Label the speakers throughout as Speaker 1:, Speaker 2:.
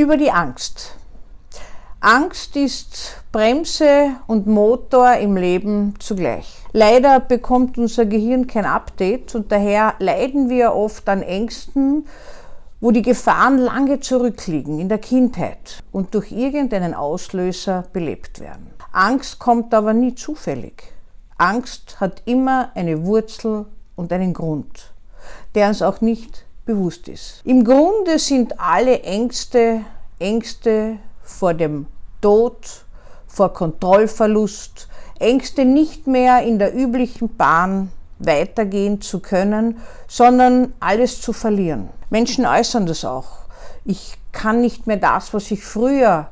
Speaker 1: Über die Angst. Angst ist Bremse und Motor im Leben zugleich. Leider bekommt unser Gehirn kein Update und daher leiden wir oft an Ängsten, wo die Gefahren lange zurückliegen in der Kindheit und durch irgendeinen Auslöser belebt werden. Angst kommt aber nie zufällig. Angst hat immer eine Wurzel und einen Grund, der uns auch nicht bewusst ist. Im Grunde sind alle Ängste Ängste vor dem Tod, vor Kontrollverlust, Ängste nicht mehr in der üblichen Bahn weitergehen zu können, sondern alles zu verlieren. Menschen äußern das auch. Ich kann nicht mehr das, was ich früher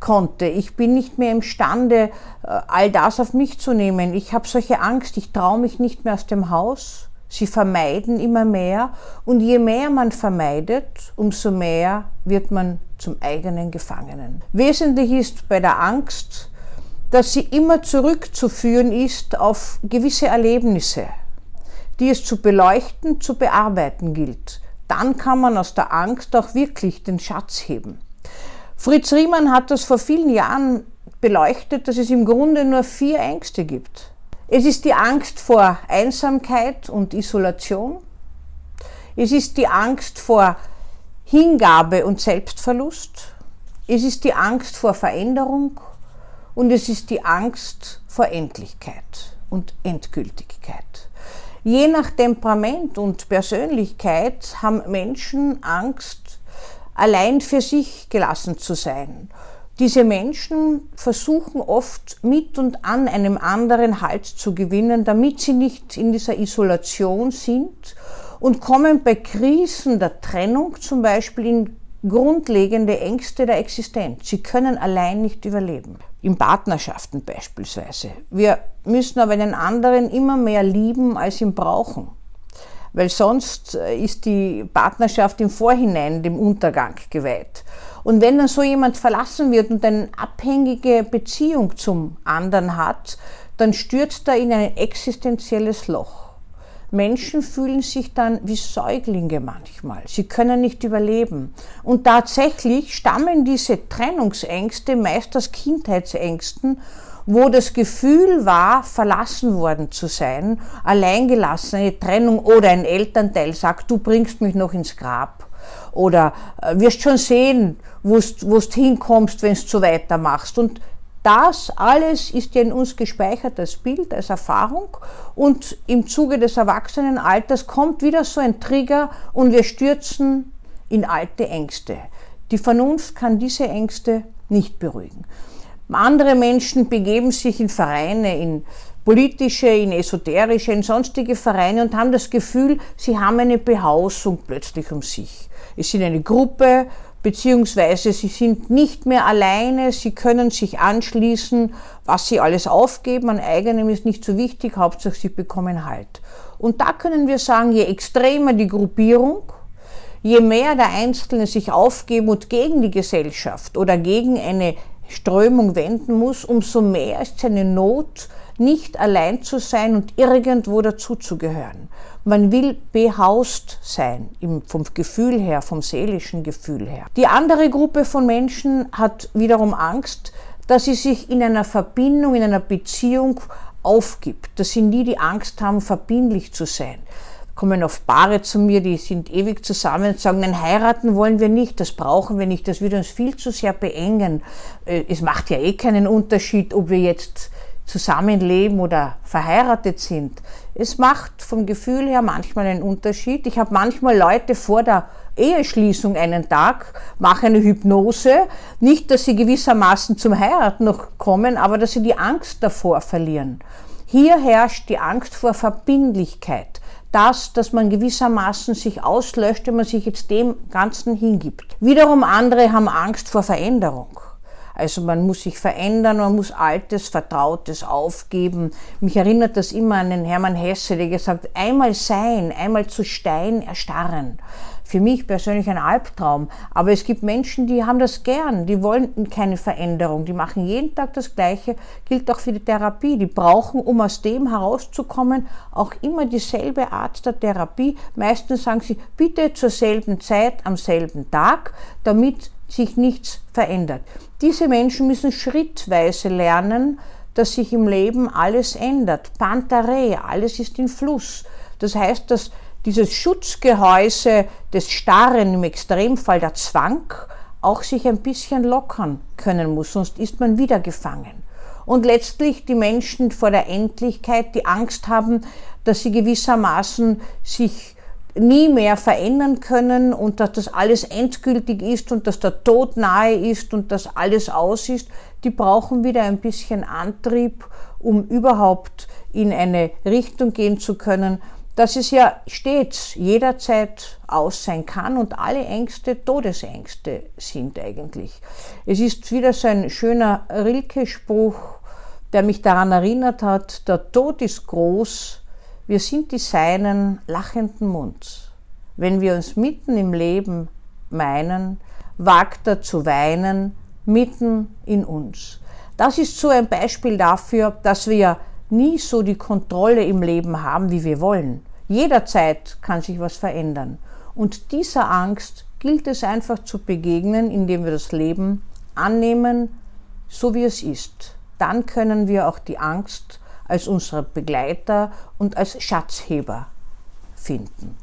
Speaker 1: konnte. Ich bin nicht mehr imstande, äh, all das auf mich zu nehmen. Ich habe solche Angst, ich traue mich nicht mehr aus dem Haus. Sie vermeiden immer mehr und je mehr man vermeidet, umso mehr wird man zum eigenen Gefangenen. Wesentlich ist bei der Angst, dass sie immer zurückzuführen ist auf gewisse Erlebnisse, die es zu beleuchten, zu bearbeiten gilt. Dann kann man aus der Angst auch wirklich den Schatz heben. Fritz Riemann hat das vor vielen Jahren beleuchtet, dass es im Grunde nur vier Ängste gibt. Es ist die Angst vor Einsamkeit und Isolation. Es ist die Angst vor Hingabe und Selbstverlust. Es ist die Angst vor Veränderung und es ist die Angst vor Endlichkeit und Endgültigkeit. Je nach Temperament und Persönlichkeit haben Menschen Angst, allein für sich gelassen zu sein diese Menschen versuchen oft mit und an einem anderen Halt zu gewinnen, damit sie nicht in dieser Isolation sind und kommen bei Krisen der Trennung zum Beispiel in grundlegende Ängste der Existenz. Sie können allein nicht überleben. In Partnerschaften beispielsweise. Wir müssen aber einen anderen immer mehr lieben, als ihn brauchen. Weil sonst ist die Partnerschaft im Vorhinein dem Untergang geweiht. Und wenn dann so jemand verlassen wird und eine abhängige Beziehung zum anderen hat, dann stürzt er in ein existenzielles Loch. Menschen fühlen sich dann wie Säuglinge manchmal. Sie können nicht überleben. Und tatsächlich stammen diese Trennungsängste meist aus Kindheitsängsten, wo das Gefühl war, verlassen worden zu sein, alleingelassen, eine Trennung oder ein Elternteil sagt, du bringst mich noch ins Grab oder äh, wirst schon sehen, wo du hinkommst, wenn du weitermachst. Und das alles ist ja in uns gespeichert als Bild, als Erfahrung und im Zuge des Erwachsenenalters kommt wieder so ein Trigger und wir stürzen in alte Ängste. Die Vernunft kann diese Ängste nicht beruhigen. Andere Menschen begeben sich in Vereine, in politische, in esoterische, in sonstige Vereine und haben das Gefühl, sie haben eine Behausung plötzlich um sich. Es sind eine Gruppe, beziehungsweise sie sind nicht mehr alleine, sie können sich anschließen, was sie alles aufgeben an eigenem ist nicht so wichtig, Hauptsache sie bekommen Halt. Und da können wir sagen, je extremer die Gruppierung, je mehr der Einzelne sich aufgeben und gegen die Gesellschaft oder gegen eine Strömung wenden muss, umso mehr ist seine Not, nicht allein zu sein und irgendwo dazuzugehören. Man will behaust sein, vom Gefühl her, vom seelischen Gefühl her. Die andere Gruppe von Menschen hat wiederum Angst, dass sie sich in einer Verbindung, in einer Beziehung aufgibt, dass sie nie die Angst haben, verbindlich zu sein. Kommen oft Paare zu mir, die sind ewig zusammen und sagen, nein, heiraten wollen wir nicht, das brauchen wir nicht, das würde uns viel zu sehr beengen. Äh, es macht ja eh keinen Unterschied, ob wir jetzt zusammenleben oder verheiratet sind. Es macht vom Gefühl her manchmal einen Unterschied. Ich habe manchmal Leute vor der Eheschließung einen Tag, mache eine Hypnose. Nicht, dass sie gewissermaßen zum Heiraten noch kommen, aber dass sie die Angst davor verlieren. Hier herrscht die Angst vor Verbindlichkeit. Das, dass man gewissermaßen sich auslöscht, wenn man sich jetzt dem Ganzen hingibt. Wiederum andere haben Angst vor Veränderung. Also man muss sich verändern, man muss Altes, Vertrautes aufgeben. Mich erinnert das immer an den Hermann Hesse, der gesagt hat, einmal sein, einmal zu Stein erstarren. Für mich persönlich ein Albtraum. Aber es gibt Menschen, die haben das gern, die wollen keine Veränderung, die machen jeden Tag das Gleiche, gilt auch für die Therapie. Die brauchen, um aus dem herauszukommen, auch immer dieselbe Art der Therapie. Meistens sagen sie, bitte zur selben Zeit, am selben Tag, damit sich nichts verändert. Diese Menschen müssen schrittweise lernen, dass sich im Leben alles ändert. Pantare, alles ist in Fluss. Das heißt, dass dieses Schutzgehäuse des Starren, im Extremfall der Zwang, auch sich ein bisschen lockern können muss, sonst ist man wieder gefangen. Und letztlich die Menschen vor der Endlichkeit, die Angst haben, dass sie gewissermaßen sich nie mehr verändern können und dass das alles endgültig ist und dass der Tod nahe ist und dass alles aus ist, die brauchen wieder ein bisschen Antrieb, um überhaupt in eine Richtung gehen zu können, dass es ja stets jederzeit aus sein kann und alle Ängste Todesängste sind eigentlich. Es ist wieder so ein schöner Rilke-Spruch, der mich daran erinnert hat, der Tod ist groß, wir sind die Seinen lachenden Munds. Wenn wir uns mitten im Leben meinen, wagt er zu weinen mitten in uns. Das ist so ein Beispiel dafür, dass wir nie so die Kontrolle im Leben haben, wie wir wollen. Jederzeit kann sich was verändern. Und dieser Angst gilt es einfach zu begegnen, indem wir das Leben annehmen, so wie es ist. Dann können wir auch die Angst als unsere Begleiter und als Schatzheber finden.